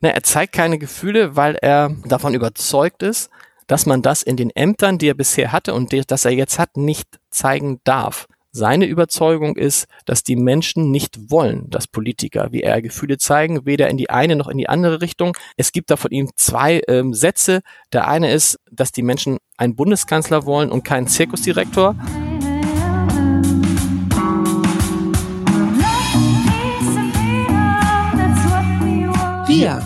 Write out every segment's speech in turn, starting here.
Ne, er zeigt keine Gefühle, weil er davon überzeugt ist, dass man das in den Ämtern, die er bisher hatte und die, das er jetzt hat, nicht zeigen darf. Seine Überzeugung ist, dass die Menschen nicht wollen, dass Politiker, wie er Gefühle zeigen, weder in die eine noch in die andere Richtung. Es gibt da von ihm zwei ähm, Sätze. Der eine ist, dass die Menschen einen Bundeskanzler wollen und keinen Zirkusdirektor. Wir.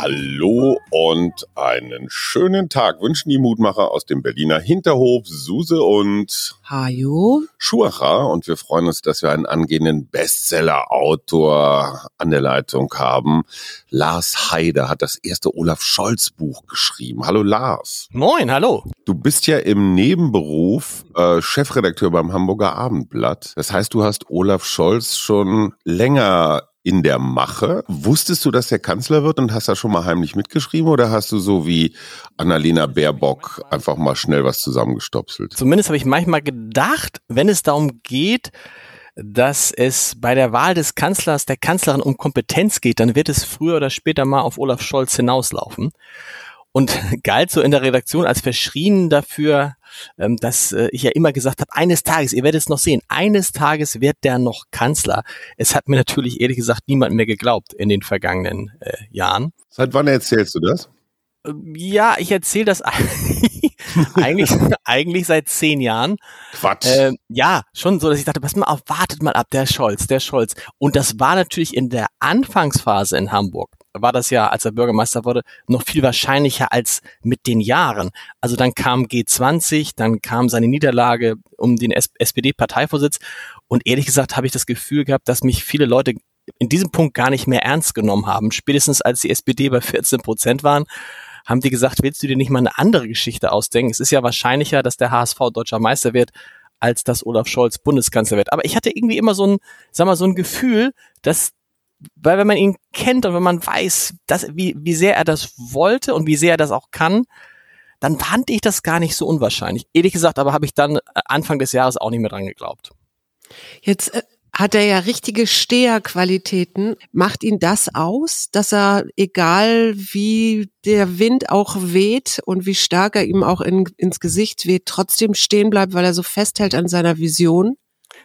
Hallo und einen schönen Tag wünschen die Mutmacher aus dem Berliner Hinterhof, Suse und Hajo. Schuacher. Und wir freuen uns, dass wir einen angehenden Bestseller-Autor an der Leitung haben. Lars Heider hat das erste Olaf Scholz Buch geschrieben. Hallo Lars. Moin, hallo. Du bist ja im Nebenberuf äh, Chefredakteur beim Hamburger Abendblatt. Das heißt, du hast Olaf Scholz schon länger in der Mache. Wusstest du, dass er Kanzler wird und hast da schon mal heimlich mitgeschrieben oder hast du so wie Annalena Baerbock einfach mal schnell was zusammengestopselt? Zumindest habe ich manchmal gedacht, wenn es darum geht, dass es bei der Wahl des Kanzlers, der Kanzlerin um Kompetenz geht, dann wird es früher oder später mal auf Olaf Scholz hinauslaufen. Und galt so in der Redaktion als verschrien dafür, ähm, dass äh, ich ja immer gesagt habe, eines Tages, ihr werdet es noch sehen, eines Tages wird der noch Kanzler. Es hat mir natürlich ehrlich gesagt niemand mehr geglaubt in den vergangenen äh, Jahren. Seit wann erzählst du das? Ähm, ja, ich erzähle das eigentlich, eigentlich seit zehn Jahren. Quatsch. Äh, ja, schon so, dass ich dachte, pass mal auf, wartet mal ab, der Scholz, der Scholz. Und das war natürlich in der Anfangsphase in Hamburg war das ja, als er Bürgermeister wurde, noch viel wahrscheinlicher als mit den Jahren. Also dann kam G20, dann kam seine Niederlage um den SPD-Parteivorsitz und ehrlich gesagt habe ich das Gefühl gehabt, dass mich viele Leute in diesem Punkt gar nicht mehr ernst genommen haben. Spätestens als die SPD bei 14 Prozent waren, haben die gesagt, willst du dir nicht mal eine andere Geschichte ausdenken? Es ist ja wahrscheinlicher, dass der HSV deutscher Meister wird, als dass Olaf Scholz Bundeskanzler wird. Aber ich hatte irgendwie immer so ein, sag mal, so ein Gefühl, dass weil wenn man ihn kennt und wenn man weiß, dass, wie, wie sehr er das wollte und wie sehr er das auch kann, dann fand ich das gar nicht so unwahrscheinlich. Ehrlich gesagt, aber habe ich dann äh, Anfang des Jahres auch nicht mehr dran geglaubt. Jetzt äh, hat er ja richtige Steherqualitäten. Macht ihn das aus, dass er, egal wie der Wind auch weht und wie stark er ihm auch in, ins Gesicht weht, trotzdem stehen bleibt, weil er so festhält an seiner Vision?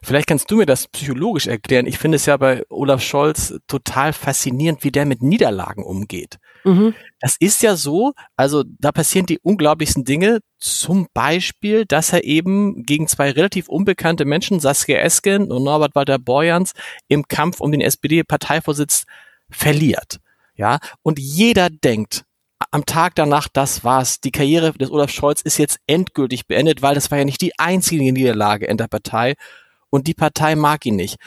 Vielleicht kannst du mir das psychologisch erklären. Ich finde es ja bei Olaf Scholz total faszinierend, wie der mit Niederlagen umgeht. Mhm. Das ist ja so, also da passieren die unglaublichsten Dinge. Zum Beispiel, dass er eben gegen zwei relativ unbekannte Menschen, Saskia Esken und Norbert Walter Borjans, im Kampf um den SPD-Parteivorsitz verliert. Ja, und jeder denkt, am Tag danach, das war's. Die Karriere des Olaf Scholz ist jetzt endgültig beendet, weil das war ja nicht die einzige Niederlage in der Partei und die Partei mag ihn nicht.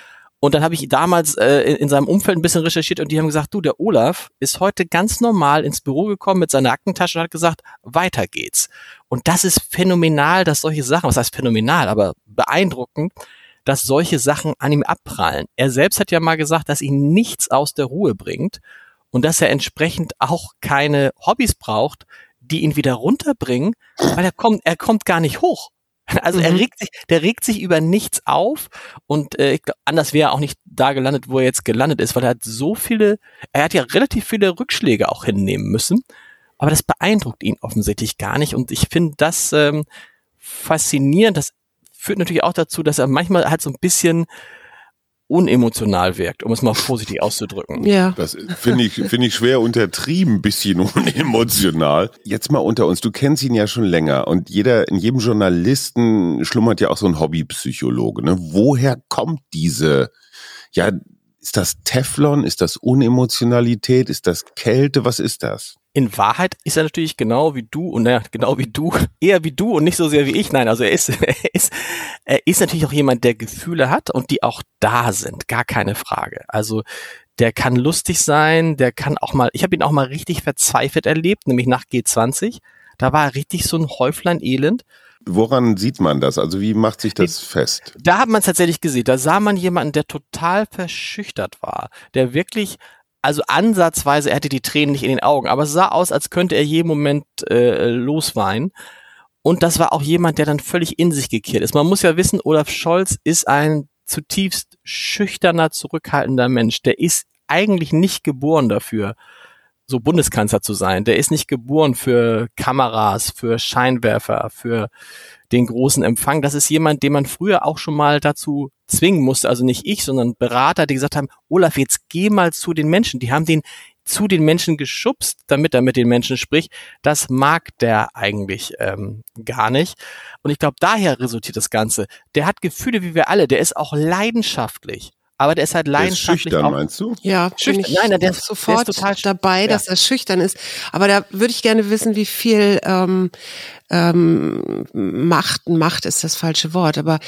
Und dann habe ich damals äh, in, in, seinem Umfeld ein bisschen recherchiert und die haben gesagt, du, der Olaf ist heute ganz normal ins Büro gekommen mit seiner Aktentasche und hat gesagt, weiter geht's. Und das ist phänomenal, dass solche Sachen, was heißt phänomenal, aber beeindruckend, dass solche Sachen an ihm abprallen. Er selbst hat ja mal gesagt, dass ihn nichts aus der Ruhe bringt und dass er entsprechend auch keine Hobbys braucht, die ihn wieder runterbringen, weil er kommt, er kommt gar nicht hoch. Also mhm. er regt sich, der regt sich über nichts auf und äh, ich glaub, anders wäre er auch nicht da gelandet, wo er jetzt gelandet ist, weil er hat so viele, er hat ja relativ viele Rückschläge auch hinnehmen müssen, aber das beeindruckt ihn offensichtlich gar nicht und ich finde das ähm, faszinierend. Das führt natürlich auch dazu, dass er manchmal halt so ein bisschen unemotional wirkt, um es mal vorsichtig auszudrücken. Ja. Das finde ich, finde ich schwer untertrieben, bisschen unemotional. Jetzt mal unter uns. Du kennst ihn ja schon länger und jeder, in jedem Journalisten schlummert ja auch so ein Hobbypsychologe. Ne? Woher kommt diese, ja, ist das Teflon? Ist das Unemotionalität? Ist das Kälte? Was ist das? In Wahrheit ist er natürlich genau wie du und naja, genau wie du, eher wie du und nicht so sehr wie ich. Nein, also er ist, er ist, er ist natürlich auch jemand, der Gefühle hat und die auch da sind, gar keine Frage. Also der kann lustig sein, der kann auch mal, ich habe ihn auch mal richtig verzweifelt erlebt, nämlich nach G20. Da war er richtig so ein Häuflein Elend. Woran sieht man das? Also wie macht sich das fest? Da hat man es tatsächlich gesehen. Da sah man jemanden, der total verschüchtert war, der wirklich also ansatzweise, er hatte die Tränen nicht in den Augen, aber es sah aus, als könnte er jeden Moment äh, losweinen. Und das war auch jemand, der dann völlig in sich gekehrt ist. Man muss ja wissen, Olaf Scholz ist ein zutiefst schüchterner, zurückhaltender Mensch. Der ist eigentlich nicht geboren dafür, so Bundeskanzler zu sein. Der ist nicht geboren für Kameras, für Scheinwerfer, für den großen Empfang. Das ist jemand, den man früher auch schon mal dazu zwingen musste. Also nicht ich, sondern Berater, die gesagt haben, Olaf, jetzt geh mal zu den Menschen. Die haben den zu den Menschen geschubst, damit er mit den Menschen spricht. Das mag der eigentlich ähm, gar nicht. Und ich glaube, daher resultiert das Ganze. Der hat Gefühle wie wir alle. Der ist auch leidenschaftlich aber der ist halt leidenschaftlich. Der ist schüchtern, meinst du? Ja, schüchtern. Nein, der ist sofort der ist total dabei, ja. dass er schüchtern ist. Aber da würde ich gerne wissen, wie viel ähm, ähm, Macht, Macht ist das falsche Wort, aber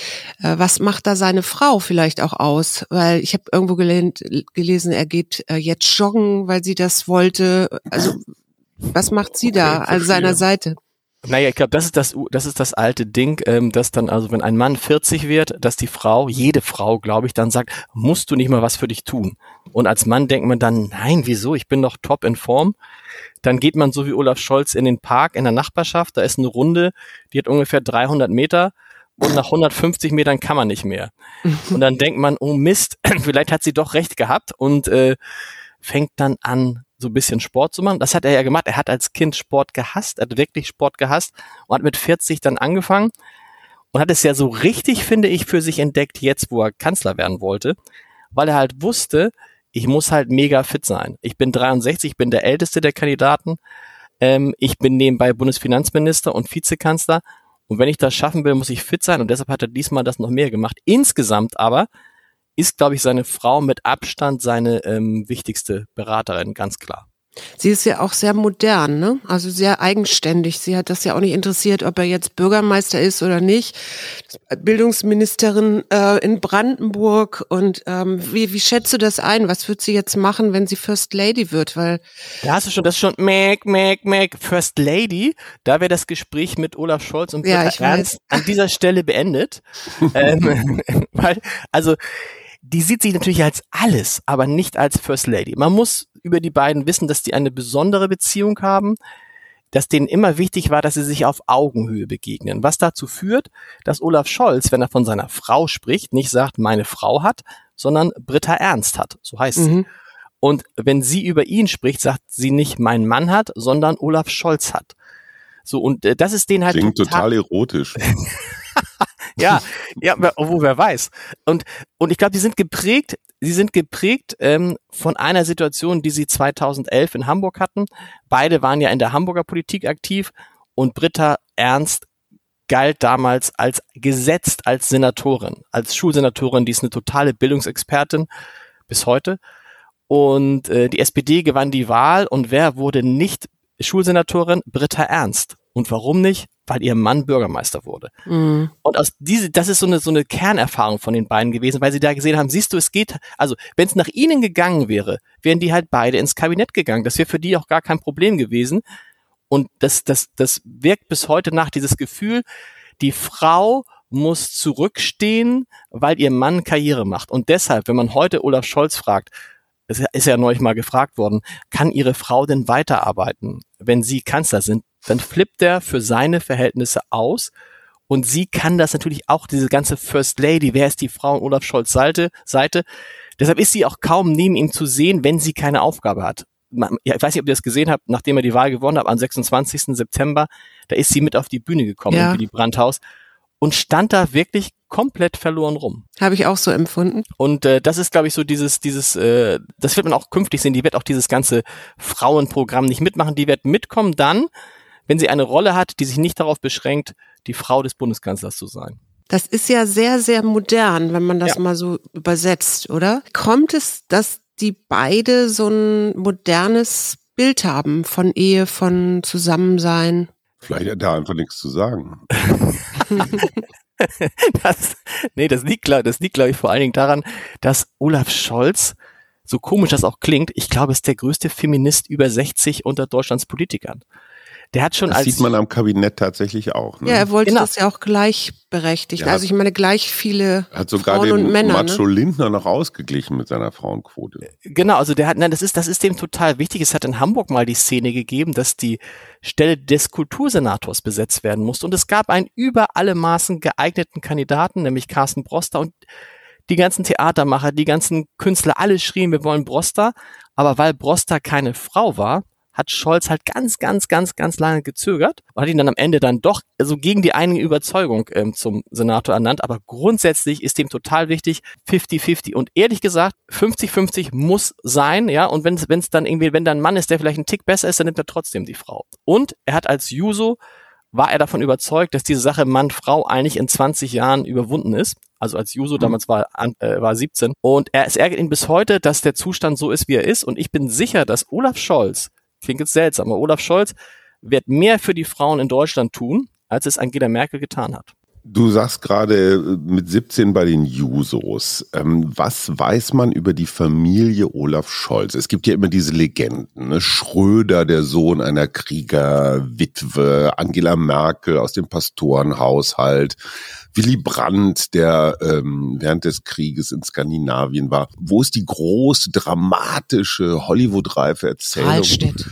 äh, was macht da seine Frau vielleicht auch aus? Weil ich habe irgendwo gelehnt, gelesen, er geht äh, jetzt joggen, weil sie das wollte. Also was macht sie da an seiner Seite? Naja, ich glaube, das ist das, das ist das alte Ding, ähm, dass dann also, wenn ein Mann 40 wird, dass die Frau, jede Frau, glaube ich, dann sagt, musst du nicht mal was für dich tun. Und als Mann denkt man dann, nein, wieso? Ich bin doch top in Form. Dann geht man so wie Olaf Scholz in den Park in der Nachbarschaft. Da ist eine Runde, die hat ungefähr 300 Meter und nach 150 Metern kann man nicht mehr. Und dann denkt man, oh Mist, vielleicht hat sie doch recht gehabt und äh, fängt dann an, so ein bisschen Sport zu machen. Das hat er ja gemacht. Er hat als Kind Sport gehasst, er hat wirklich Sport gehasst und hat mit 40 dann angefangen und hat es ja so richtig, finde ich, für sich entdeckt, jetzt wo er Kanzler werden wollte, weil er halt wusste, ich muss halt mega fit sein. Ich bin 63, ich bin der älteste der Kandidaten. Ähm, ich bin nebenbei Bundesfinanzminister und Vizekanzler. Und wenn ich das schaffen will, muss ich fit sein. Und deshalb hat er diesmal das noch mehr gemacht. Insgesamt aber ist, glaube ich, seine Frau mit Abstand seine ähm, wichtigste Beraterin, ganz klar. Sie ist ja auch sehr modern, ne? Also sehr eigenständig. Sie hat das ja auch nicht interessiert, ob er jetzt Bürgermeister ist oder nicht. Bildungsministerin äh, in Brandenburg und ähm, wie, wie schätzt du das ein? Was wird sie jetzt machen, wenn sie First Lady wird? Weil da hast du schon, das ist schon Mac, Mac, Mac, First Lady. Da wäre das Gespräch mit Olaf Scholz und ja, Ernst an dieser Stelle beendet. ähm, weil, also die sieht sich natürlich als alles, aber nicht als First Lady. Man muss über die beiden wissen, dass die eine besondere Beziehung haben, dass denen immer wichtig war, dass sie sich auf Augenhöhe begegnen. Was dazu führt, dass Olaf Scholz, wenn er von seiner Frau spricht, nicht sagt, meine Frau hat, sondern Britta Ernst hat. So heißt mhm. sie. Und wenn sie über ihn spricht, sagt sie nicht, mein Mann hat, sondern Olaf Scholz hat. So, und äh, das ist den halt. Klingt total, total erotisch. ja, ja, wo wer weiß. Und, und ich glaube, die sind geprägt, sie sind geprägt ähm, von einer Situation, die sie 2011 in Hamburg hatten. Beide waren ja in der Hamburger Politik aktiv und Britta Ernst galt damals als gesetzt als Senatorin, als Schulsenatorin, die ist eine totale Bildungsexpertin bis heute. Und äh, die SPD gewann die Wahl und wer wurde nicht Schulsenatorin? Britta Ernst. Und warum nicht? Weil ihr Mann Bürgermeister wurde. Mhm. Und aus diese, das ist so eine, so eine Kernerfahrung von den beiden gewesen, weil sie da gesehen haben, siehst du, es geht, also wenn es nach ihnen gegangen wäre, wären die halt beide ins Kabinett gegangen. Das wäre für die auch gar kein Problem gewesen. Und das, das, das wirkt bis heute nach dieses Gefühl, die Frau muss zurückstehen, weil ihr Mann Karriere macht. Und deshalb, wenn man heute Olaf Scholz fragt, es ist ja neulich mal gefragt worden, kann Ihre Frau denn weiterarbeiten, wenn Sie Kanzler sind? Dann flippt er für seine Verhältnisse aus und sie kann das natürlich auch, diese ganze First Lady, wer ist die Frau in Olaf Scholz Seite, Seite. Deshalb ist sie auch kaum neben ihm zu sehen, wenn sie keine Aufgabe hat. Ich weiß nicht, ob ihr das gesehen habt, nachdem er die Wahl gewonnen hat, am 26. September, da ist sie mit auf die Bühne gekommen, ja. wie die Brandhaus, und stand da wirklich komplett verloren rum. Habe ich auch so empfunden. Und äh, das ist, glaube ich, so dieses, dieses, äh, das wird man auch künftig sehen, die wird auch dieses ganze Frauenprogramm nicht mitmachen, die wird mitkommen dann, wenn sie eine Rolle hat, die sich nicht darauf beschränkt, die Frau des Bundeskanzlers zu sein. Das ist ja sehr, sehr modern, wenn man das ja. mal so übersetzt, oder? Kommt es, dass die beide so ein modernes Bild haben von Ehe, von Zusammensein? Vielleicht hat er einfach nichts zu sagen. das, nee, das liegt, das liegt, glaube ich, vor allen Dingen daran, dass Olaf Scholz, so komisch das auch klingt, ich glaube, ist der größte Feminist über 60 unter Deutschlands Politikern. Der hat schon das als sieht man am Kabinett tatsächlich auch. Ne? Ja, er wollte genau. das ja auch gleichberechtigt. Ja, also ich meine gleich viele hat sogar Frauen den und Männer. Macho ne? Lindner noch ausgeglichen mit seiner Frauenquote. Genau, also der hat, nein, das ist, das ist dem total wichtig. Es hat in Hamburg mal die Szene gegeben, dass die Stelle des Kultursenators besetzt werden musste und es gab einen über alle Maßen geeigneten Kandidaten, nämlich Carsten Broster und die ganzen Theatermacher, die ganzen Künstler, alle schrien, wir wollen Broster. Aber weil Broster keine Frau war, hat Scholz halt ganz, ganz, ganz, ganz lange gezögert und hat ihn dann am Ende dann doch also gegen die eigene Überzeugung ähm, zum Senator ernannt. Aber grundsätzlich ist dem total wichtig 50-50 und ehrlich gesagt 50-50 muss sein, ja. Und wenn es dann irgendwie, wenn da ein Mann ist, der vielleicht einen Tick besser ist, dann nimmt er trotzdem die Frau. Und er hat als Juso war er davon überzeugt, dass diese Sache Mann-Frau eigentlich in 20 Jahren überwunden ist. Also als Juso mhm. damals war, äh, war 17. Und er, es ärgert ihn bis heute, dass der Zustand so ist, wie er ist. Und ich bin sicher, dass Olaf Scholz klingt jetzt seltsam, aber Olaf Scholz wird mehr für die Frauen in Deutschland tun, als es Angela Merkel getan hat. Du sagst gerade äh, mit 17 bei den Jusos. Ähm, was weiß man über die Familie Olaf Scholz? Es gibt ja immer diese Legenden. Ne? Schröder, der Sohn einer Kriegerwitwe, Angela Merkel aus dem Pastorenhaushalt, Willy Brandt, der ähm, während des Krieges in Skandinavien war. Wo ist die große, dramatische, Hollywood-reife Erzählung? Rahlstedt.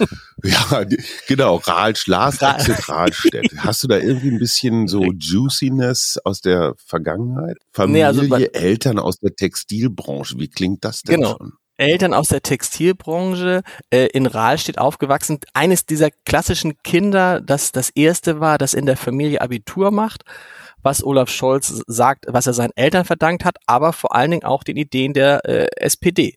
Ja, genau, Rahlstedt, Lars Rahlstedt. Hast du da irgendwie ein bisschen so Juiciness aus der Vergangenheit? Familie, nee, also, Eltern aus der Textilbranche, wie klingt das denn genau. schon? Eltern aus der Textilbranche äh, in Rahlstedt aufgewachsen. Eines dieser klassischen Kinder, das das erste war, das in der Familie Abitur macht was Olaf Scholz sagt, was er seinen Eltern verdankt hat, aber vor allen Dingen auch den Ideen der äh, SPD.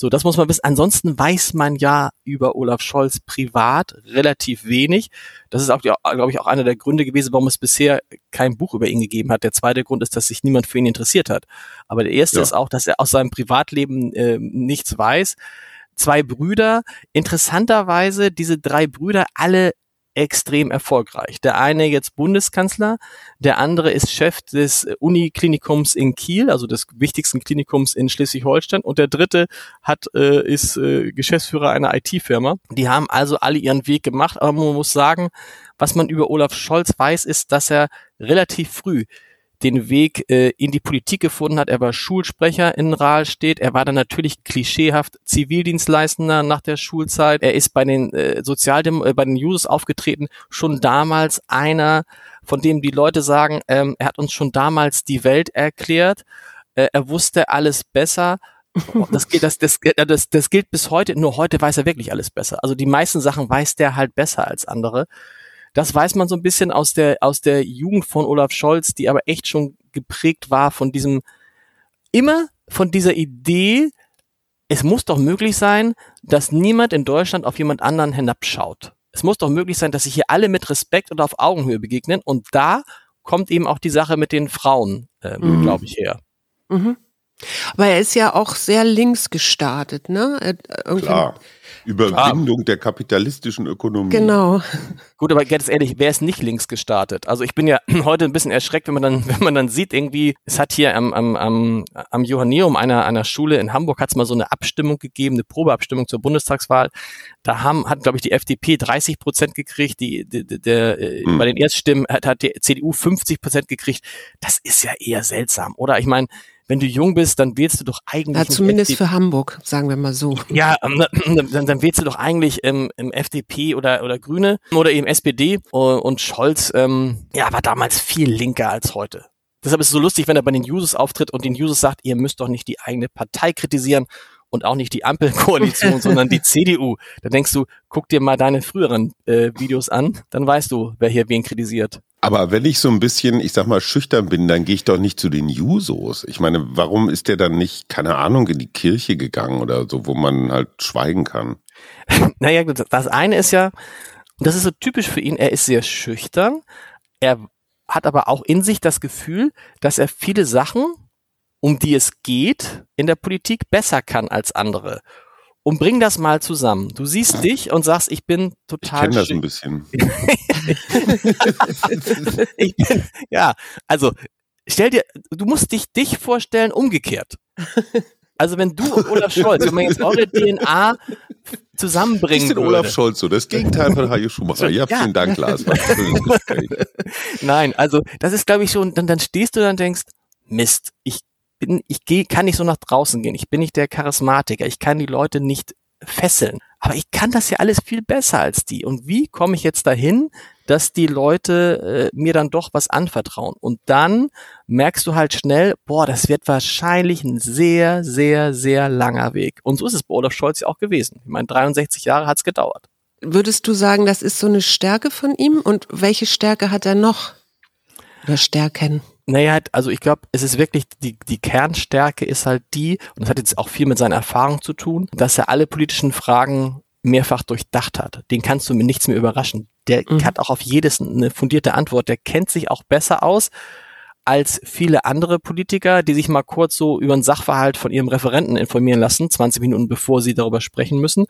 So, das muss man wissen. Ansonsten weiß man ja über Olaf Scholz privat relativ wenig. Das ist auch, glaube ich, auch einer der Gründe gewesen, warum es bisher kein Buch über ihn gegeben hat. Der zweite Grund ist, dass sich niemand für ihn interessiert hat. Aber der erste ja. ist auch, dass er aus seinem Privatleben äh, nichts weiß. Zwei Brüder, interessanterweise diese drei Brüder alle extrem erfolgreich. Der eine jetzt Bundeskanzler, der andere ist Chef des Uniklinikums in Kiel, also des wichtigsten Klinikums in Schleswig-Holstein und der dritte hat äh, ist äh, Geschäftsführer einer IT-Firma. Die haben also alle ihren Weg gemacht, aber man muss sagen, was man über Olaf Scholz weiß, ist, dass er relativ früh den Weg äh, in die Politik gefunden hat. Er war Schulsprecher in Rahlstedt. Er war dann natürlich klischeehaft Zivildienstleistender nach der Schulzeit. Er ist bei den äh, Sozialdem äh, bei den Users aufgetreten. Schon damals einer, von dem die Leute sagen, ähm, er hat uns schon damals die Welt erklärt. Äh, er wusste alles besser. Das, gilt, das, das, das, das gilt bis heute, nur heute weiß er wirklich alles besser. Also die meisten Sachen weiß der halt besser als andere. Das weiß man so ein bisschen aus der, aus der Jugend von Olaf Scholz, die aber echt schon geprägt war von diesem, immer von dieser Idee, es muss doch möglich sein, dass niemand in Deutschland auf jemand anderen hinabschaut. Es muss doch möglich sein, dass sich hier alle mit Respekt und auf Augenhöhe begegnen. Und da kommt eben auch die Sache mit den Frauen, äh, mhm. glaube ich, her. Mhm. Aber er ist ja auch sehr links gestartet, ne? Klar. Überwindung ah. der kapitalistischen Ökonomie. Genau. Gut, aber ganz ehrlich, wer ist nicht links gestartet? Also ich bin ja heute ein bisschen erschreckt, wenn man dann, wenn man dann sieht, irgendwie, es hat hier am, am, am, am Johanneum einer, einer Schule in Hamburg hat es mal so eine Abstimmung gegeben, eine Probeabstimmung zur Bundestagswahl. Da haben, hat, glaube ich, die FDP 30 Prozent gekriegt, die, die, die der, hm. bei den Erststimmen hat, hat die CDU 50 Prozent gekriegt. Das ist ja eher seltsam, oder? Ich meine, wenn du jung bist, dann wählst du doch eigentlich. Ja, zumindest für Hamburg, sagen wir mal so. Ja, ähm, dann, dann wählst du doch eigentlich im, im FDP oder, oder Grüne oder eben SPD und Scholz, ähm, ja, war damals viel linker als heute. Deshalb ist es so lustig, wenn er bei den Users auftritt und den Users sagt, ihr müsst doch nicht die eigene Partei kritisieren und auch nicht die Ampelkoalition, sondern die CDU. Da denkst du, guck dir mal deine früheren äh, Videos an, dann weißt du, wer hier wen kritisiert. Aber wenn ich so ein bisschen, ich sag mal, schüchtern bin, dann gehe ich doch nicht zu den Jusos. Ich meine, warum ist der dann nicht, keine Ahnung, in die Kirche gegangen oder so, wo man halt schweigen kann? Naja, das eine ist ja, das ist so typisch für ihn, er ist sehr schüchtern. Er hat aber auch in sich das Gefühl, dass er viele Sachen, um die es geht, in der Politik besser kann als andere und bring das mal zusammen. Du siehst dich und sagst, ich bin total. Ich kenne das ein bisschen. ich bin, ja, also stell dir, du musst dich dich vorstellen umgekehrt. Also wenn du Olaf Scholz, wenn man jetzt eure DNA zusammenbringen würde. Olaf Scholz so, das Gegenteil von Hajo Schumacher. Ja, ja, vielen Dank, Lars. Nein, also das ist, glaube ich, schon, dann, dann stehst du dann und denkst, Mist, ich bin, ich gehe, kann nicht so nach draußen gehen. Ich bin nicht der Charismatiker. Ich kann die Leute nicht fesseln. Aber ich kann das ja alles viel besser als die. Und wie komme ich jetzt dahin, dass die Leute äh, mir dann doch was anvertrauen? Und dann merkst du halt schnell, boah, das wird wahrscheinlich ein sehr, sehr, sehr langer Weg. Und so ist es bei Olaf Scholz ja auch gewesen. Ich meine, 63 Jahre hat's gedauert. Würdest du sagen, das ist so eine Stärke von ihm? Und welche Stärke hat er noch? Oder Stärken? Naja, also ich glaube, es ist wirklich, die, die Kernstärke ist halt die, und das hat jetzt auch viel mit seiner Erfahrung zu tun, dass er alle politischen Fragen mehrfach durchdacht hat. Den kannst du mit nichts mehr überraschen. Der mhm. hat auch auf jedes eine fundierte Antwort. Der kennt sich auch besser aus als viele andere Politiker, die sich mal kurz so über einen Sachverhalt von ihrem Referenten informieren lassen, 20 Minuten bevor sie darüber sprechen müssen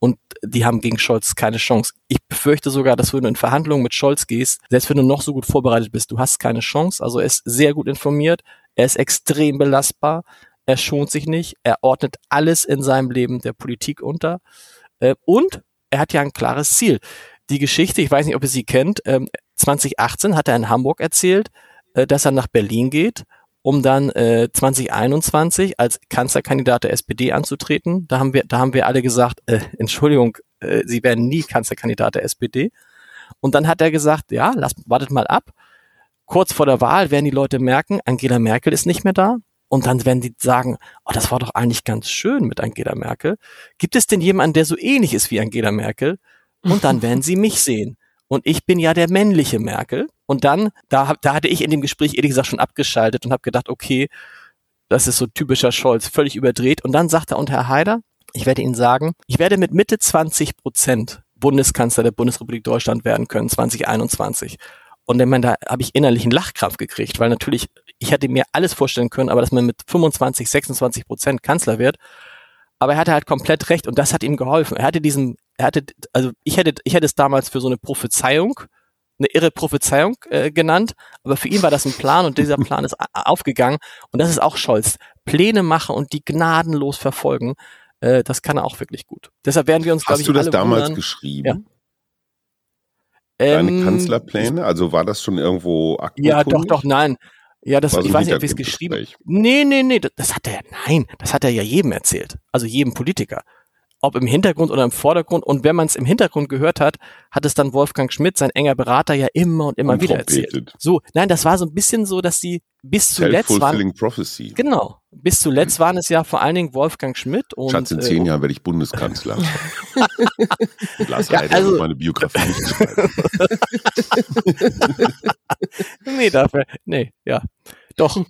und die haben gegen Scholz keine Chance. Ich befürchte sogar, dass wenn du in Verhandlungen mit Scholz gehst, selbst wenn du noch so gut vorbereitet bist, du hast keine Chance. Also er ist sehr gut informiert, er ist extrem belastbar, er schont sich nicht, er ordnet alles in seinem Leben der Politik unter äh, und er hat ja ein klares Ziel. Die Geschichte, ich weiß nicht, ob ihr sie kennt, 2018 ähm, hat er in Hamburg erzählt, äh, dass er nach Berlin geht um dann äh, 2021 als Kanzlerkandidat der SPD anzutreten. Da haben wir, da haben wir alle gesagt, äh, Entschuldigung, äh, Sie werden nie Kanzlerkandidat der SPD. Und dann hat er gesagt, ja, lasst, wartet mal ab. Kurz vor der Wahl werden die Leute merken, Angela Merkel ist nicht mehr da. Und dann werden die sagen, oh, das war doch eigentlich ganz schön mit Angela Merkel. Gibt es denn jemanden, der so ähnlich ist wie Angela Merkel? Und dann werden sie mich sehen. Und ich bin ja der männliche Merkel. Und dann, da, da hatte ich in dem Gespräch ehrlich gesagt schon abgeschaltet und habe gedacht, okay, das ist so typischer Scholz, völlig überdreht. Und dann sagte er, und Herr Haider, ich werde Ihnen sagen, ich werde mit Mitte 20 Prozent Bundeskanzler der Bundesrepublik Deutschland werden können, 2021. Und ich meine, da habe ich innerlich einen Lachkrampf gekriegt, weil natürlich, ich hätte mir alles vorstellen können, aber dass man mit 25, 26 Prozent Kanzler wird. Aber er hatte halt komplett recht und das hat ihm geholfen. Er hatte diesen, er hatte, also ich hätte, ich hätte es damals für so eine Prophezeiung eine irre Prophezeiung äh, genannt, aber für ihn war das ein Plan und dieser Plan ist aufgegangen und das ist auch Scholz. Pläne machen und die gnadenlos verfolgen, äh, das kann er auch wirklich gut. Deshalb werden wir uns, glaube ich, Hast du das damals wundern. geschrieben? Ja. Deine ähm, Kanzlerpläne? Also war das schon irgendwo aktiv? Ja, doch, doch, nein. Ja, das, ich weiß nicht, ob ich es geschrieben Nee, nee, nee, das hat er, nein, das hat er ja jedem erzählt. Also jedem Politiker ob im Hintergrund oder im Vordergrund. Und wenn man es im Hintergrund gehört hat, hat es dann Wolfgang Schmidt, sein enger Berater, ja immer und immer und wieder erzählt. So, nein, das war so ein bisschen so, dass sie bis zuletzt waren. Prophecy. Genau. Bis zuletzt waren es ja vor allen Dingen Wolfgang Schmidt und. Schatz, in zehn äh, Jahren werde ich Bundeskanzler. Lars ja, also, meine Biografie nicht schreiben. nee, dafür, nee, ja. Doch.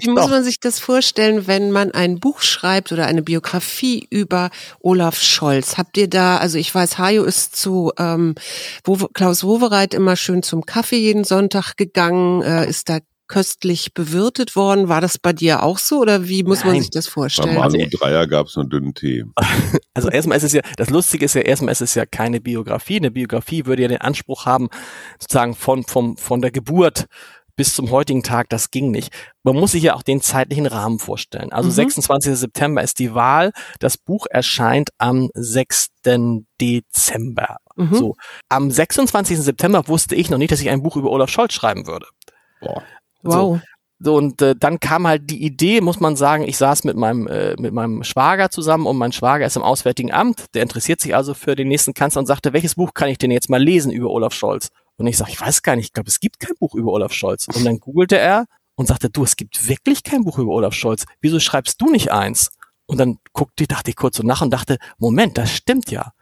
Wie muss man sich das vorstellen, wenn man ein Buch schreibt oder eine Biografie über Olaf Scholz? Habt ihr da, also ich weiß, Hajo ist zu ähm, Klaus Wowereit immer schön zum Kaffee jeden Sonntag gegangen, äh, ist da köstlich bewirtet worden. War das bei dir auch so oder wie muss Nein. man sich das vorstellen? Bei Manu Dreier gab es nur dünnen Tee. Also erstmal ist es ja, das Lustige ist ja, erstmal ist es ja keine Biografie. Eine Biografie würde ja den Anspruch haben, sozusagen von, vom, von der Geburt bis zum heutigen Tag, das ging nicht. Man muss sich ja auch den zeitlichen Rahmen vorstellen. Also mhm. 26. September ist die Wahl. Das Buch erscheint am 6. Dezember. Mhm. So. Am 26. September wusste ich noch nicht, dass ich ein Buch über Olaf Scholz schreiben würde. Boah. Wow. So. So, und äh, dann kam halt die Idee, muss man sagen, ich saß mit meinem, äh, mit meinem Schwager zusammen und mein Schwager ist im Auswärtigen Amt, der interessiert sich also für den nächsten Kanzler und sagte, welches Buch kann ich denn jetzt mal lesen über Olaf Scholz? Und ich sage, ich weiß gar nicht, ich glaube, es gibt kein Buch über Olaf Scholz. Und dann googelte er und sagte, du, es gibt wirklich kein Buch über Olaf Scholz. Wieso schreibst du nicht eins? Und dann guckte, dachte ich kurz so nach und dachte, Moment, das stimmt ja.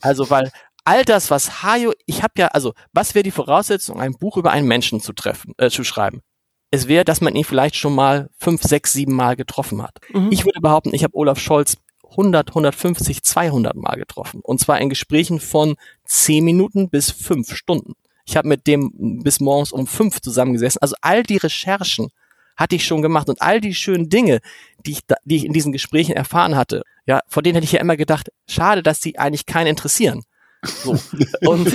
Also, weil all das, was Hajo, ich habe ja, also, was wäre die Voraussetzung, ein Buch über einen Menschen zu treffen, äh, zu schreiben? Es wäre, dass man ihn vielleicht schon mal fünf, sechs, sieben Mal getroffen hat. Mhm. Ich würde behaupten, ich habe Olaf Scholz 100, 150, 200 Mal getroffen. Und zwar in Gesprächen von 10 Minuten bis 5 Stunden. Ich habe mit dem bis morgens um 5 zusammengesessen. Also all die Recherchen hatte ich schon gemacht und all die schönen Dinge, die ich, da, die ich in diesen Gesprächen erfahren hatte, ja, vor denen hätte ich ja immer gedacht, schade, dass sie eigentlich keinen interessieren. So. Und,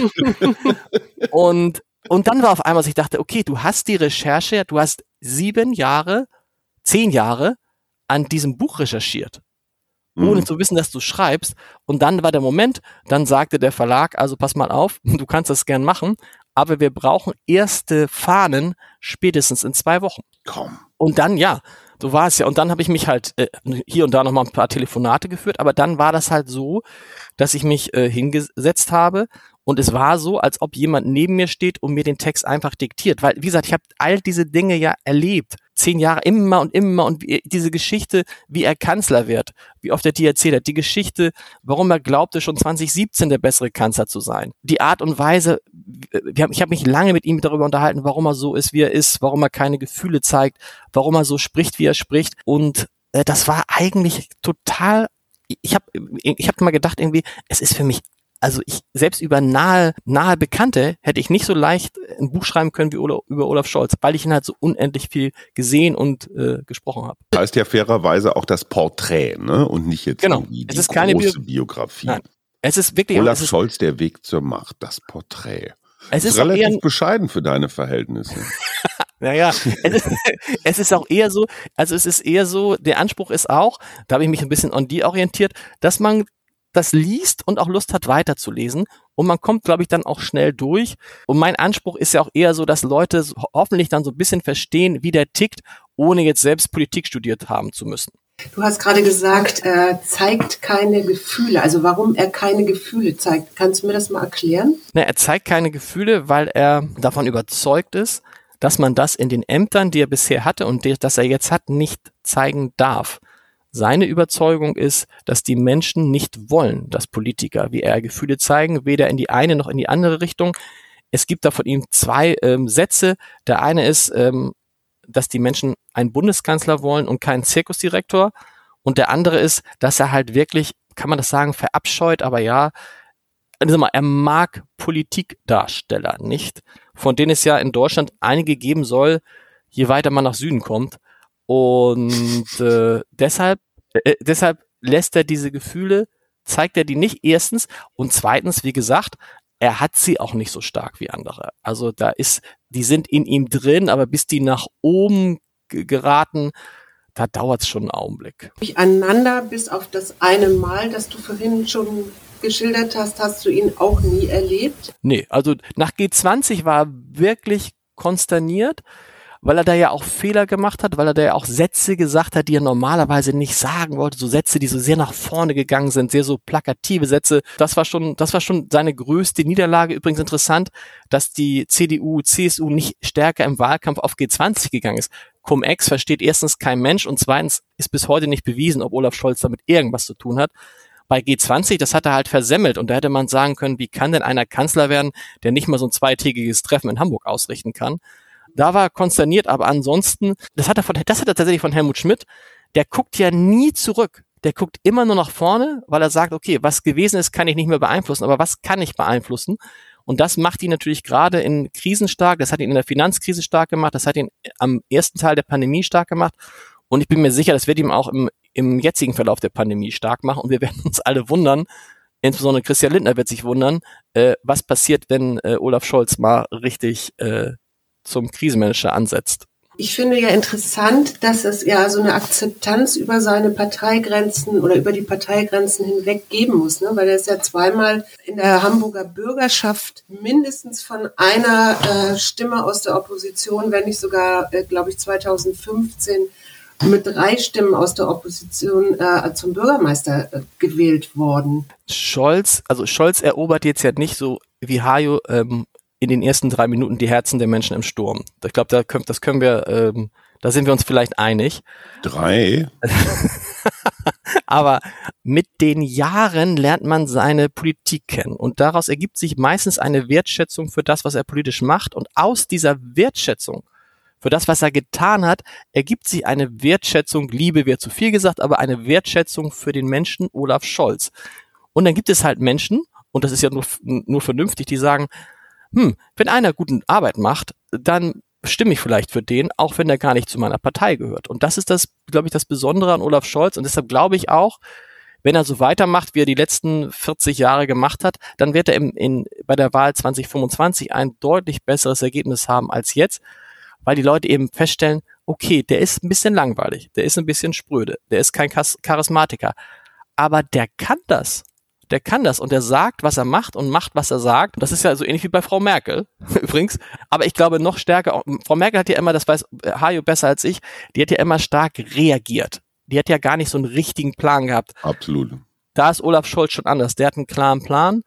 und, und dann war auf einmal, dass ich dachte, okay, du hast die Recherche, du hast sieben Jahre, zehn Jahre an diesem Buch recherchiert. Ohne mhm. zu wissen, dass du schreibst. Und dann war der Moment, dann sagte der Verlag, also pass mal auf, du kannst das gern machen, aber wir brauchen erste Fahnen spätestens in zwei Wochen. Komm. Und dann, ja, so war es ja. Und dann habe ich mich halt äh, hier und da nochmal ein paar Telefonate geführt, aber dann war das halt so, dass ich mich äh, hingesetzt habe und es war so, als ob jemand neben mir steht und mir den Text einfach diktiert. Weil, wie gesagt, ich habe all diese Dinge ja erlebt. Zehn Jahre immer und immer und diese Geschichte, wie er Kanzler wird, wie oft er die erzählt hat, die Geschichte, warum er glaubte, schon 2017 der bessere Kanzler zu sein. Die Art und Weise, ich habe mich lange mit ihm darüber unterhalten, warum er so ist, wie er ist, warum er keine Gefühle zeigt, warum er so spricht, wie er spricht. Und äh, das war eigentlich total ich habe ich hab mal gedacht irgendwie, es ist für mich also ich selbst über nahe, nahe Bekannte hätte ich nicht so leicht ein Buch schreiben können wie Olaf, über Olaf Scholz, weil ich ihn halt so unendlich viel gesehen und äh, gesprochen habe. Das heißt ja fairerweise auch das Porträt, ne? Und nicht jetzt genau. die es ist keine Bio Biografie. Nein. Es ist wirklich Olaf ist, Scholz, der Weg zur Macht, das Porträt. Es ist, ist relativ bescheiden für deine Verhältnisse. Naja, es ist, es ist auch eher so, also es ist eher so, der Anspruch ist auch, da habe ich mich ein bisschen an die orientiert, dass man das liest und auch Lust hat weiterzulesen. Und man kommt, glaube ich, dann auch schnell durch. Und mein Anspruch ist ja auch eher so, dass Leute hoffentlich dann so ein bisschen verstehen, wie der tickt, ohne jetzt selbst Politik studiert haben zu müssen. Du hast gerade gesagt, er zeigt keine Gefühle. Also warum er keine Gefühle zeigt. Kannst du mir das mal erklären? Na, er zeigt keine Gefühle, weil er davon überzeugt ist, dass man das in den Ämtern, die er bisher hatte und die, das er jetzt hat, nicht zeigen darf. Seine Überzeugung ist, dass die Menschen nicht wollen, dass Politiker wie er Gefühle zeigen, weder in die eine noch in die andere Richtung. Es gibt da von ihm zwei ähm, Sätze. Der eine ist, ähm, dass die Menschen einen Bundeskanzler wollen und keinen Zirkusdirektor. Und der andere ist, dass er halt wirklich, kann man das sagen, verabscheut, aber ja, also mal, er mag Politikdarsteller nicht, von denen es ja in Deutschland einige geben soll, je weiter man nach Süden kommt. Und äh, deshalb äh, deshalb lässt er diese Gefühle, zeigt er die nicht erstens und zweitens, wie gesagt, er hat sie auch nicht so stark wie andere. Also da ist, die sind in ihm drin, aber bis die nach oben geraten, da dauert es schon einen Augenblick. Einander bis auf das eine Mal, das du vorhin schon geschildert hast, hast du ihn auch nie erlebt? Nee, also nach G20 war er wirklich konsterniert weil er da ja auch Fehler gemacht hat, weil er da ja auch Sätze gesagt hat, die er normalerweise nicht sagen wollte, so Sätze, die so sehr nach vorne gegangen sind, sehr so plakative Sätze. Das war schon, das war schon seine größte Niederlage. Übrigens interessant, dass die CDU, CSU nicht stärker im Wahlkampf auf G20 gegangen ist. Cum-Ex versteht erstens kein Mensch und zweitens ist bis heute nicht bewiesen, ob Olaf Scholz damit irgendwas zu tun hat bei G20, das hat er halt versemmelt und da hätte man sagen können, wie kann denn einer Kanzler werden, der nicht mal so ein zweitägiges Treffen in Hamburg ausrichten kann? Da war er konsterniert, aber ansonsten, das hat er von, das hat er tatsächlich von Helmut Schmidt, der guckt ja nie zurück. Der guckt immer nur nach vorne, weil er sagt, okay, was gewesen ist, kann ich nicht mehr beeinflussen, aber was kann ich beeinflussen? Und das macht ihn natürlich gerade in Krisen stark. Das hat ihn in der Finanzkrise stark gemacht. Das hat ihn am ersten Teil der Pandemie stark gemacht. Und ich bin mir sicher, das wird ihm auch im, im jetzigen Verlauf der Pandemie stark machen. Und wir werden uns alle wundern, insbesondere Christian Lindner wird sich wundern, äh, was passiert, wenn äh, Olaf Scholz mal richtig äh, zum Krisenmanager ansetzt. Ich finde ja interessant, dass es ja so eine Akzeptanz über seine Parteigrenzen oder über die Parteigrenzen hinweg geben muss, ne? weil er ist ja zweimal in der Hamburger Bürgerschaft mindestens von einer äh, Stimme aus der Opposition, wenn nicht sogar, äh, glaube ich, 2015 mit drei Stimmen aus der Opposition äh, zum Bürgermeister äh, gewählt worden. Scholz, also Scholz erobert jetzt ja nicht so wie Hajo ähm, in den ersten drei Minuten die Herzen der Menschen im Sturm. Ich glaube, da können, das können wir, ähm, da sind wir uns vielleicht einig. Drei? Aber mit den Jahren lernt man seine Politik kennen und daraus ergibt sich meistens eine Wertschätzung für das, was er politisch macht und aus dieser Wertschätzung für das, was er getan hat, ergibt sich eine Wertschätzung, Liebe wäre zu viel gesagt, aber eine Wertschätzung für den Menschen Olaf Scholz. Und dann gibt es halt Menschen, und das ist ja nur, nur vernünftig, die sagen, hm, wenn einer guten Arbeit macht, dann stimme ich vielleicht für den, auch wenn er gar nicht zu meiner Partei gehört. Und das ist das, glaube ich, das Besondere an Olaf Scholz. Und deshalb glaube ich auch, wenn er so weitermacht, wie er die letzten 40 Jahre gemacht hat, dann wird er im, in, bei der Wahl 2025 ein deutlich besseres Ergebnis haben als jetzt, weil die Leute eben feststellen, okay, der ist ein bisschen langweilig, der ist ein bisschen spröde, der ist kein Charismatiker. aber der kann das. Der kann das und der sagt, was er macht und macht, was er sagt. Das ist ja so ähnlich wie bei Frau Merkel übrigens. Aber ich glaube noch stärker, Frau Merkel hat ja immer, das weiß Hajo besser als ich, die hat ja immer stark reagiert. Die hat ja gar nicht so einen richtigen Plan gehabt. Absolut. Da ist Olaf Scholz schon anders. Der hat einen klaren Plan.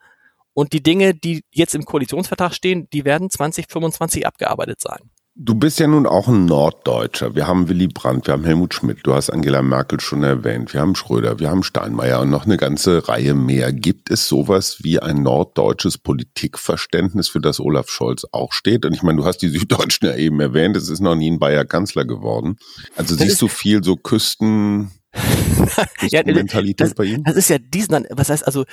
Und die Dinge, die jetzt im Koalitionsvertrag stehen, die werden 2025 abgearbeitet sein. Du bist ja nun auch ein Norddeutscher. Wir haben Willy Brandt, wir haben Helmut Schmidt, du hast Angela Merkel schon erwähnt, wir haben Schröder, wir haben Steinmeier und noch eine ganze Reihe mehr. Gibt es sowas wie ein norddeutsches Politikverständnis, für das Olaf Scholz auch steht? Und ich meine, du hast die Süddeutschen ja eben erwähnt, es ist noch nie ein Bayer Kanzler geworden. Also das siehst du viel so Küsten, bei ihm? Das ist ja diesen, was heißt also,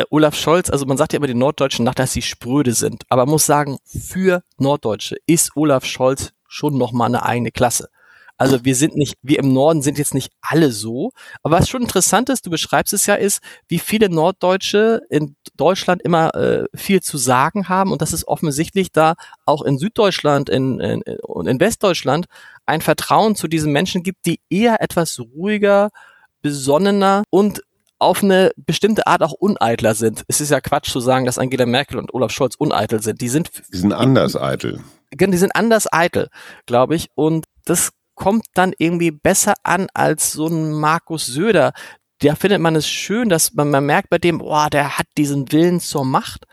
äh, Olaf Scholz, also man sagt ja immer den Norddeutschen nach, dass sie spröde sind. Aber man muss sagen, für Norddeutsche ist Olaf Scholz schon nochmal eine eigene Klasse. Also wir sind nicht, wir im Norden sind jetzt nicht alle so. Aber was schon interessant ist, du beschreibst es ja, ist, wie viele Norddeutsche in Deutschland immer äh, viel zu sagen haben. Und das ist offensichtlich da auch in Süddeutschland in, in, und in Westdeutschland ein Vertrauen zu diesen Menschen gibt, die eher etwas ruhiger, besonnener und auf eine bestimmte Art auch uneitler sind. Es ist ja Quatsch zu sagen, dass Angela Merkel und Olaf Scholz uneitel sind. Die sind, die sind anders eitel. Die sind anders eitel, glaube ich. Und das kommt dann irgendwie besser an als so ein Markus Söder. Da findet man es schön, dass man, man merkt bei dem, boah, der hat diesen Willen zur Macht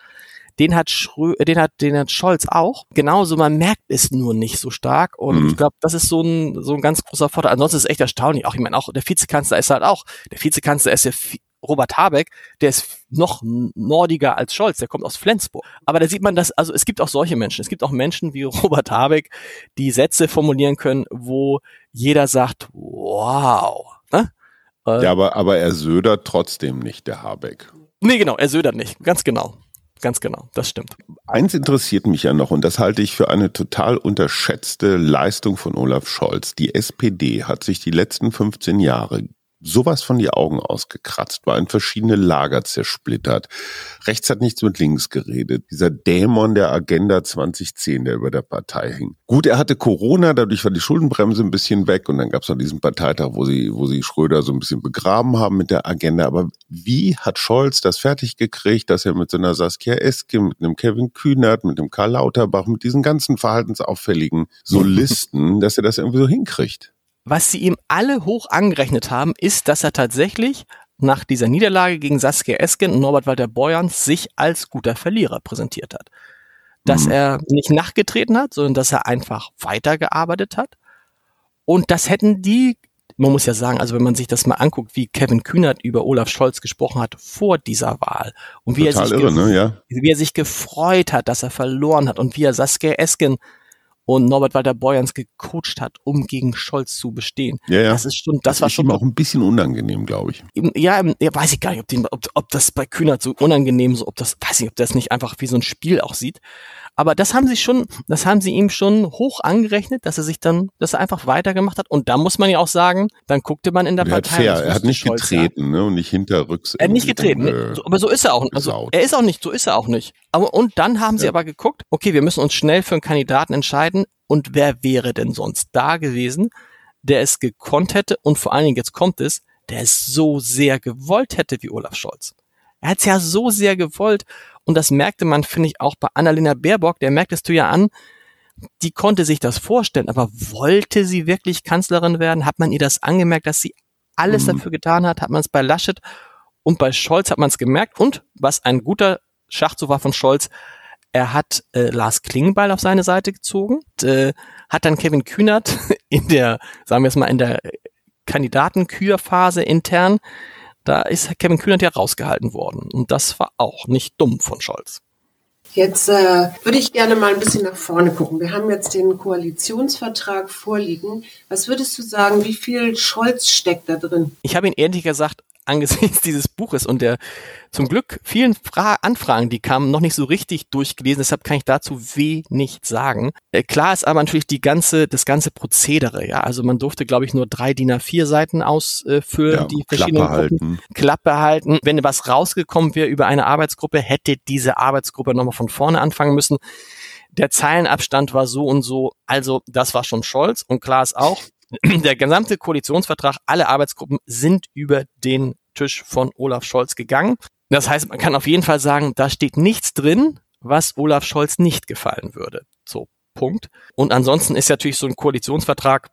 den hat Schrö den hat, den hat Scholz auch. Genauso, man merkt es nur nicht so stark. Und mhm. ich glaube, das ist so ein, so ein ganz großer Vorteil. Ansonsten ist es echt erstaunlich. Auch, ich meine, auch der Vizekanzler ist halt auch, der Vizekanzler ist ja Robert Habeck, der ist noch nordiger als Scholz, der kommt aus Flensburg. Aber da sieht man, dass, also es gibt auch solche Menschen. Es gibt auch Menschen wie Robert Habeck, die Sätze formulieren können, wo jeder sagt, wow. Ne? Ja, aber, aber er södert trotzdem nicht, der Habeck. Nee, genau, er södert nicht, ganz genau. Ganz genau, das stimmt. Eins interessiert mich ja noch und das halte ich für eine total unterschätzte Leistung von Olaf Scholz. Die SPD hat sich die letzten 15 Jahre sowas von die Augen ausgekratzt, war in verschiedene Lager zersplittert. Rechts hat nichts mit links geredet. Dieser Dämon der Agenda 2010, der über der Partei hing. Gut, er hatte Corona, dadurch war die Schuldenbremse ein bisschen weg und dann gab es noch diesen Parteitag, wo sie, wo sie Schröder so ein bisschen begraben haben mit der Agenda. Aber wie hat Scholz das fertig gekriegt, dass er mit so Saskia Eske, mit einem Kevin Kühnert, mit einem Karl Lauterbach, mit diesen ganzen verhaltensauffälligen Solisten, dass er das irgendwie so hinkriegt? Was sie ihm alle hoch angerechnet haben, ist, dass er tatsächlich nach dieser Niederlage gegen Saskia Esken und Norbert Walter Borjans sich als guter Verlierer präsentiert hat. Dass mhm. er nicht nachgetreten hat, sondern dass er einfach weitergearbeitet hat. Und das hätten die, man muss ja sagen, also wenn man sich das mal anguckt, wie Kevin Kühnert über Olaf Scholz gesprochen hat vor dieser Wahl und wie, er sich, irre, ne? ja. wie er sich gefreut hat, dass er verloren hat und wie er Saskia Esken und Norbert Walter Borjans gecoacht hat, um gegen Scholz zu bestehen. Ja, ja. Das ist schon, das, das war schon auch ein bisschen unangenehm, glaube ich. Ja, ja, weiß ich gar nicht, ob, den, ob, ob das bei Kühnert so unangenehm so, ob das, weiß ich, ob das nicht einfach wie so ein Spiel auch sieht. Aber das haben sie schon, das haben sie ihm schon hoch angerechnet, dass er sich dann, dass er einfach weitergemacht hat. Und da muss man ja auch sagen, dann guckte man in der er Partei. Hat fair, er hat nicht Scholz getreten, ne, und nicht hinterrücks. Er hat nicht getreten, ne, aber so ist er auch. Also, er ist auch nicht, so ist er auch nicht. Aber, und dann haben sie ja. aber geguckt, okay, wir müssen uns schnell für einen Kandidaten entscheiden. Und wer wäre denn sonst da gewesen, der es gekonnt hätte und vor allen Dingen, jetzt kommt es, der es so sehr gewollt hätte wie Olaf Scholz. Er hat es ja so sehr gewollt und das merkte man, finde ich, auch bei Annalena Baerbock, der merktest du ja an, die konnte sich das vorstellen, aber wollte sie wirklich Kanzlerin werden? Hat man ihr das angemerkt, dass sie alles mhm. dafür getan hat? Hat man es bei Laschet und bei Scholz hat man es gemerkt? Und was ein guter Schachzug war von Scholz, er hat äh, Lars Klingbeil auf seine Seite gezogen, und, äh, hat dann Kevin Kühnert in der, sagen wir es mal, in der Kandidatenkürphase intern da ist Kevin Kühnert ja rausgehalten worden. Und das war auch nicht dumm von Scholz. Jetzt äh, würde ich gerne mal ein bisschen nach vorne gucken. Wir haben jetzt den Koalitionsvertrag vorliegen. Was würdest du sagen, wie viel Scholz steckt da drin? Ich habe ihn ehrlich gesagt angesichts dieses Buches und der zum Glück vielen Fra Anfragen, die kamen, noch nicht so richtig durchgelesen. Deshalb kann ich dazu wenig sagen. Äh, klar ist aber natürlich die ganze, das ganze Prozedere. Ja, also man durfte, glaube ich, nur drei DIN A4 Seiten ausfüllen, ja, die verschiedenen Klappe halten. Klappe halten. Wenn was rausgekommen wäre über eine Arbeitsgruppe, hätte diese Arbeitsgruppe nochmal von vorne anfangen müssen. Der Zeilenabstand war so und so. Also das war schon Scholz und klar ist auch, der gesamte Koalitionsvertrag, alle Arbeitsgruppen sind über den Schreibtisch von Olaf Scholz gegangen. Das heißt, man kann auf jeden Fall sagen, da steht nichts drin, was Olaf Scholz nicht gefallen würde. So, Punkt. Und ansonsten ist natürlich so ein Koalitionsvertrag,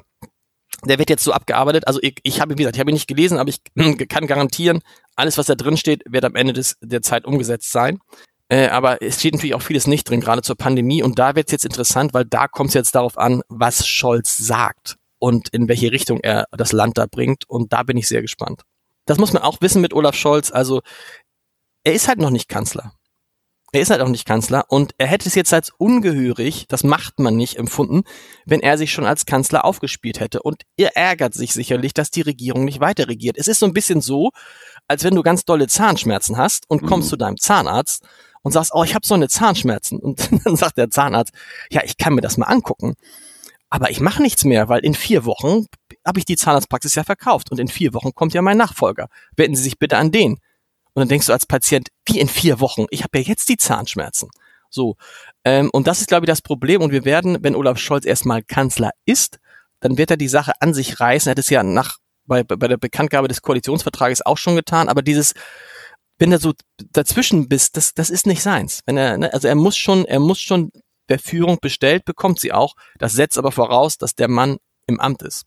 der wird jetzt so abgearbeitet. Also ich, ich habe, wie gesagt, ich habe ihn nicht gelesen, aber ich kann garantieren, alles, was da drin steht, wird am Ende des, der Zeit umgesetzt sein. Äh, aber es steht natürlich auch vieles nicht drin, gerade zur Pandemie. Und da wird es jetzt interessant, weil da kommt es jetzt darauf an, was Scholz sagt und in welche Richtung er das Land da bringt. Und da bin ich sehr gespannt. Das muss man auch wissen mit Olaf Scholz. Also er ist halt noch nicht Kanzler. Er ist halt auch nicht Kanzler und er hätte es jetzt als ungehörig, das macht man nicht, empfunden, wenn er sich schon als Kanzler aufgespielt hätte. Und er ärgert sich sicherlich, dass die Regierung nicht weiter regiert. Es ist so ein bisschen so, als wenn du ganz dolle Zahnschmerzen hast und kommst mhm. zu deinem Zahnarzt und sagst, oh, ich habe so eine Zahnschmerzen. Und dann sagt der Zahnarzt, ja, ich kann mir das mal angucken. Aber ich mache nichts mehr, weil in vier Wochen habe ich die Zahnarztpraxis ja verkauft und in vier Wochen kommt ja mein Nachfolger. Wenden Sie sich bitte an den. Und dann denkst du als Patient, wie in vier Wochen? Ich habe ja jetzt die Zahnschmerzen. So. Ähm, und das ist, glaube ich, das Problem. Und wir werden, wenn Olaf Scholz erstmal Kanzler ist, dann wird er die Sache an sich reißen. Er hat es ja nach, bei, bei der Bekanntgabe des Koalitionsvertrages auch schon getan. Aber dieses, wenn er so dazwischen bist, das, das ist nicht seins. Wenn er, ne, also er muss schon, er muss schon der Führung bestellt, bekommt sie auch. Das setzt aber voraus, dass der Mann im Amt ist.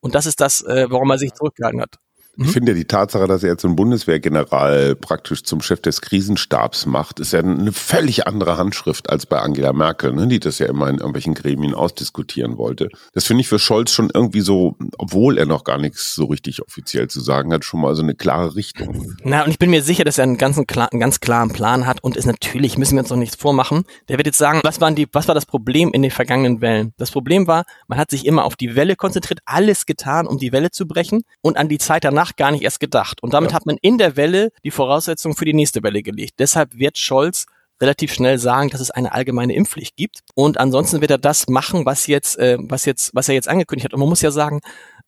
Und das ist das, äh, warum er sich zurückgehalten hat. Ich mhm. finde ja die Tatsache, dass er jetzt einen Bundeswehrgeneral praktisch zum Chef des Krisenstabs macht, ist ja eine völlig andere Handschrift als bei Angela Merkel, ne, die das ja immer in irgendwelchen Gremien ausdiskutieren wollte. Das finde ich für Scholz schon irgendwie so, obwohl er noch gar nichts so richtig offiziell zu sagen hat, schon mal so eine klare Richtung. Na, und ich bin mir sicher, dass er einen, ganzen, einen ganz klaren Plan hat und ist natürlich, müssen wir uns noch nichts vormachen. Der wird jetzt sagen, was, waren die, was war das Problem in den vergangenen Wellen? Das Problem war, man hat sich immer auf die Welle konzentriert, alles getan, um die Welle zu brechen und an die Zeit danach danach gar nicht erst gedacht. Und damit ja. hat man in der Welle die Voraussetzungen für die nächste Welle gelegt. Deshalb wird Scholz relativ schnell sagen, dass es eine allgemeine Impfpflicht gibt. Und ansonsten wird er das machen, was jetzt, äh, was jetzt, was er jetzt angekündigt hat. Und man muss ja sagen,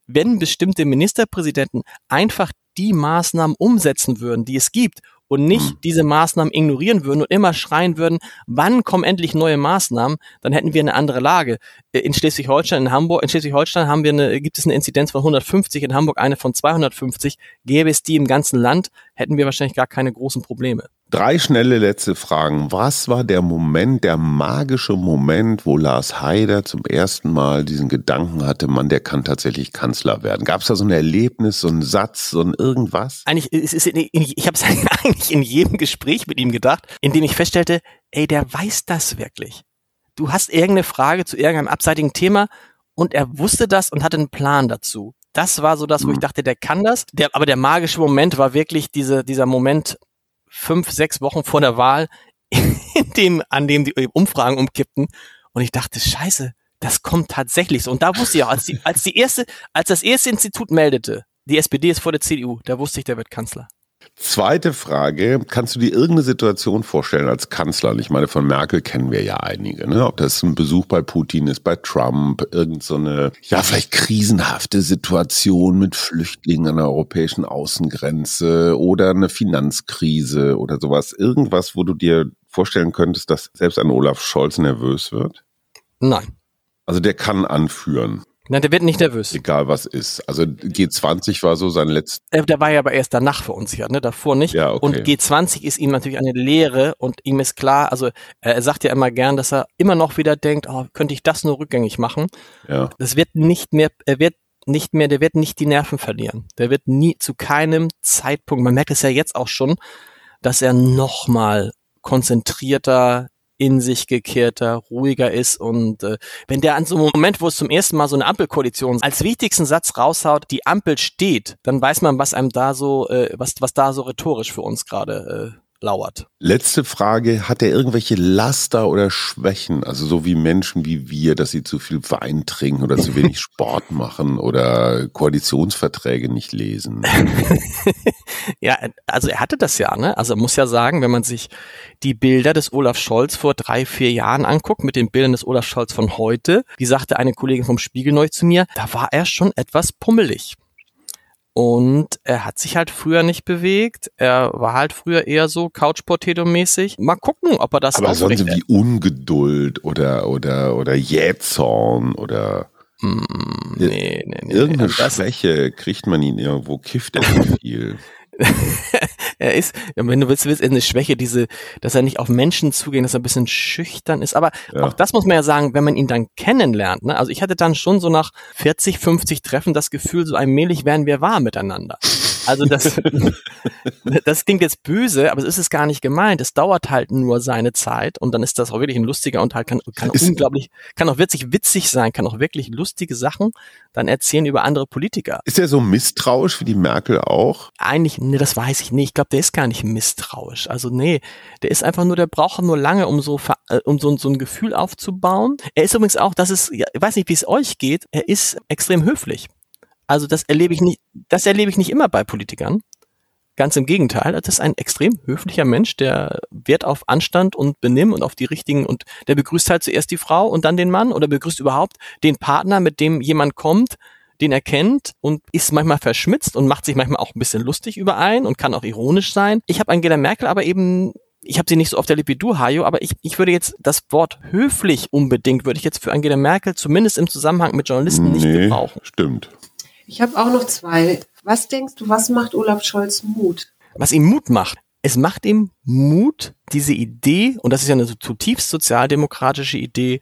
wenn bestimmte Ministerpräsidenten einfach die Maßnahmen umsetzen würden, die es gibt und nicht mhm. diese Maßnahmen ignorieren würden und immer schreien würden, wann kommen endlich neue Maßnahmen, dann hätten wir eine andere Lage. Äh, in Schleswig-Holstein, in Hamburg, in Schleswig-Holstein haben wir eine, gibt es eine Inzidenz von 150, in Hamburg eine von 250. Gäbe es die im ganzen Land, hätten wir wahrscheinlich gar keine großen Probleme. Drei schnelle letzte Fragen. Was war der Moment, der magische Moment, wo Lars Haider zum ersten Mal diesen Gedanken hatte, man, der kann tatsächlich Kanzler werden? Gab es da so ein Erlebnis, so ein Satz, so ein irgendwas? Eigentlich, ist, ist, ich habe es eigentlich in jedem Gespräch mit ihm gedacht, in dem ich feststellte, ey, der weiß das wirklich. Du hast irgendeine Frage zu irgendeinem abseitigen Thema und er wusste das und hatte einen Plan dazu. Das war so das, wo ich hm. dachte, der kann das. Der, aber der magische Moment war wirklich diese, dieser Moment, fünf, sechs Wochen vor der Wahl, in dem, an dem die Umfragen umkippten. Und ich dachte, scheiße, das kommt tatsächlich so. Und da wusste ich auch, als, die, als die erste, als das erste Institut meldete, die SPD ist vor der CDU, da wusste ich, der wird Kanzler. Zweite Frage, kannst du dir irgendeine Situation vorstellen als Kanzler? ich meine, von Merkel kennen wir ja einige, ne? Ob das ein Besuch bei Putin ist, bei Trump, irgend so eine, ja, vielleicht krisenhafte Situation mit Flüchtlingen an der europäischen Außengrenze oder eine Finanzkrise oder sowas. Irgendwas, wo du dir vorstellen könntest, dass selbst ein Olaf Scholz nervös wird? Nein. Also der kann anführen. Nein, der wird nicht nervös. Egal was ist. Also G20 war so sein letztes. Äh, der war ja aber erst danach verunsichert, ne? Davor nicht. Ja, okay. Und G20 ist ihm natürlich eine Lehre und ihm ist klar, also er sagt ja immer gern, dass er immer noch wieder denkt, oh, könnte ich das nur rückgängig machen. Ja. Das wird nicht mehr, er wird nicht mehr, der wird nicht die Nerven verlieren. Der wird nie zu keinem Zeitpunkt, man merkt es ja jetzt auch schon, dass er nochmal konzentrierter, in sich gekehrter, ruhiger ist und äh, wenn der an so einem Moment, wo es zum ersten Mal so eine Ampelkoalition als wichtigsten Satz raushaut, die Ampel steht, dann weiß man, was einem da so, äh, was, was da so rhetorisch für uns gerade äh, lauert. Letzte Frage, hat er irgendwelche Laster oder Schwächen, also so wie Menschen wie wir, dass sie zu viel Wein trinken oder zu wenig Sport machen oder Koalitionsverträge nicht lesen? ja, also er hatte das ja, ne? Also muss ja sagen, wenn man sich die Bilder des Olaf Scholz vor drei, vier Jahren anguckt, mit den Bildern des Olaf Scholz von heute, die sagte eine Kollegin vom Spiegel neu zu mir, da war er schon etwas pummelig. Und er hat sich halt früher nicht bewegt. Er war halt früher eher so Couch-Potato-mäßig. Mal gucken, ob er das Aber sonst wie Ungeduld oder, oder, oder Jähzorn oder mm, nee, nee, nee, irgendeine nee. Schwäche kriegt man ihn irgendwo, kifft er so viel. Er ist, wenn du willst, ist eine Schwäche, diese, dass er nicht auf Menschen zugeht, dass er ein bisschen schüchtern ist. Aber ja. auch das muss man ja sagen, wenn man ihn dann kennenlernt. Ne? Also ich hatte dann schon so nach 40, 50 Treffen das Gefühl, so allmählich werden wir wahr miteinander. Also das, das klingt jetzt böse, aber es ist es gar nicht gemeint. Es dauert halt nur seine Zeit und dann ist das auch wirklich ein lustiger und halt kann, kann unglaublich, kann auch witzig witzig sein, kann auch wirklich lustige Sachen dann erzählen über andere Politiker. Ist er so misstrauisch wie die Merkel auch? Eigentlich, nee, das weiß ich nicht. Ich glaube, der ist gar nicht misstrauisch. Also nee, der ist einfach nur, der braucht nur lange, um so, äh, um so, so ein Gefühl aufzubauen. Er ist übrigens auch, das ist, ja, ich weiß nicht, wie es euch geht, er ist extrem höflich. Also das erlebe ich nicht, das erlebe ich nicht immer bei Politikern. Ganz im Gegenteil, das ist ein extrem höflicher Mensch, der Wert auf Anstand und Benimm und auf die richtigen und der begrüßt halt zuerst die Frau und dann den Mann oder begrüßt überhaupt den Partner, mit dem jemand kommt, den er kennt und ist manchmal verschmitzt und macht sich manchmal auch ein bisschen lustig über einen und kann auch ironisch sein. Ich habe Angela Merkel aber eben ich habe sie nicht so auf der Lippe, du, Hajo, aber ich, ich würde jetzt das Wort höflich unbedingt, würde ich jetzt für Angela Merkel zumindest im Zusammenhang mit Journalisten nicht nee, gebrauchen. Stimmt. Ich habe auch noch zwei. Was denkst du, was macht Olaf Scholz Mut? Was ihm Mut macht? Es macht ihm Mut, diese Idee, und das ist ja eine zutiefst sozialdemokratische Idee,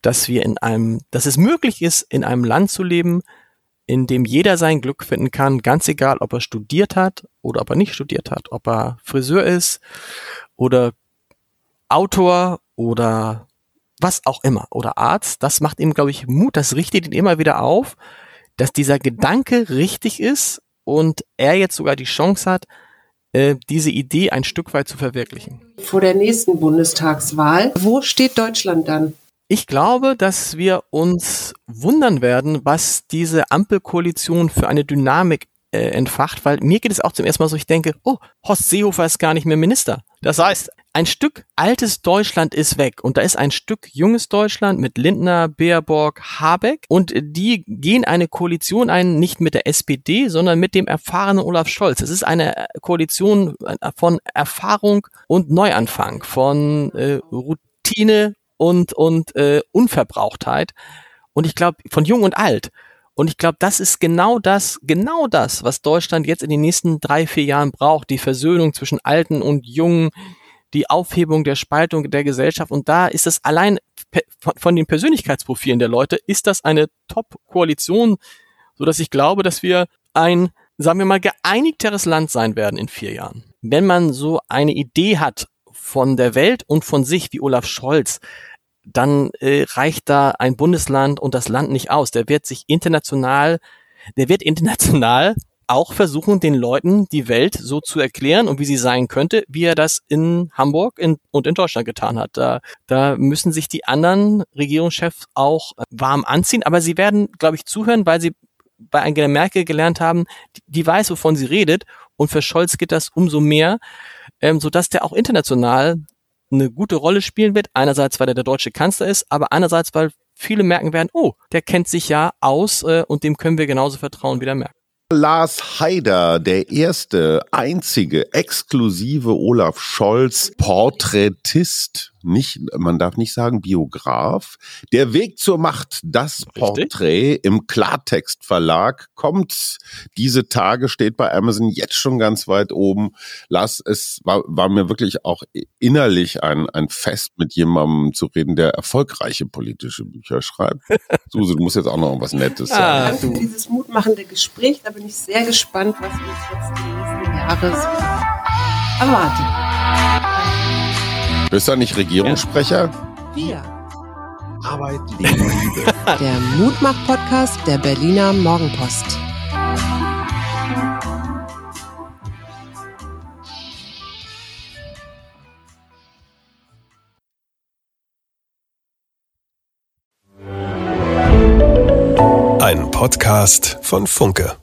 dass wir in einem, dass es möglich ist, in einem Land zu leben, in dem jeder sein Glück finden kann, ganz egal, ob er studiert hat oder ob er nicht studiert hat, ob er Friseur ist oder Autor oder was auch immer oder Arzt. Das macht ihm, glaube ich, Mut. Das richtet ihn immer wieder auf dass dieser Gedanke richtig ist und er jetzt sogar die Chance hat, äh, diese Idee ein Stück weit zu verwirklichen. Vor der nächsten Bundestagswahl, wo steht Deutschland dann? Ich glaube, dass wir uns wundern werden, was diese Ampelkoalition für eine Dynamik äh, entfacht, weil mir geht es auch zum ersten Mal so, ich denke, oh, Horst Seehofer ist gar nicht mehr Minister. Das heißt, ein Stück altes Deutschland ist weg und da ist ein Stück junges Deutschland mit Lindner, Baerbock, Habeck und die gehen eine Koalition ein, nicht mit der SPD, sondern mit dem erfahrenen Olaf Scholz. Es ist eine Koalition von Erfahrung und Neuanfang, von äh, Routine und, und äh, Unverbrauchtheit und ich glaube von jung und alt. Und ich glaube, das ist genau das, genau das, was Deutschland jetzt in den nächsten drei, vier Jahren braucht. Die Versöhnung zwischen Alten und Jungen, die Aufhebung der Spaltung der Gesellschaft. Und da ist es allein von den Persönlichkeitsprofilen der Leute, ist das eine Top-Koalition, so dass ich glaube, dass wir ein, sagen wir mal, geeinigteres Land sein werden in vier Jahren. Wenn man so eine Idee hat von der Welt und von sich wie Olaf Scholz, dann äh, reicht da ein Bundesland und das Land nicht aus. Der wird sich international, der wird international auch versuchen, den Leuten die Welt so zu erklären und wie sie sein könnte, wie er das in Hamburg in, und in Deutschland getan hat. Da, da müssen sich die anderen Regierungschefs auch äh, warm anziehen, aber sie werden, glaube ich, zuhören, weil sie bei Angela Merkel gelernt haben, die, die weiß, wovon sie redet. Und für Scholz geht das umso mehr, ähm, sodass der auch international eine gute Rolle spielen wird. Einerseits, weil er der deutsche Kanzler ist, aber einerseits, weil viele merken werden, oh, der kennt sich ja aus äh, und dem können wir genauso vertrauen wie der Merkel. Lars Haider, der erste, einzige, exklusive Olaf Scholz Porträtist nicht, man darf nicht sagen Biograf. Der Weg zur Macht, das Richtig? Porträt im Klartext Verlag kommt diese Tage, steht bei Amazon jetzt schon ganz weit oben. Lass, es war, war mir wirklich auch innerlich ein, ein Fest, mit jemandem zu reden, der erfolgreiche politische Bücher schreibt. Suse, du musst jetzt auch noch was Nettes ah, sagen. Danke für dieses mutmachende Gespräch. Da bin ich sehr gespannt, was uns jetzt die nächsten Jahres erwartet. Bist du nicht Regierungssprecher? Wir. Arbeit, Leben, Liebe. Der Mutmach-Podcast der Berliner Morgenpost. Ein Podcast von Funke.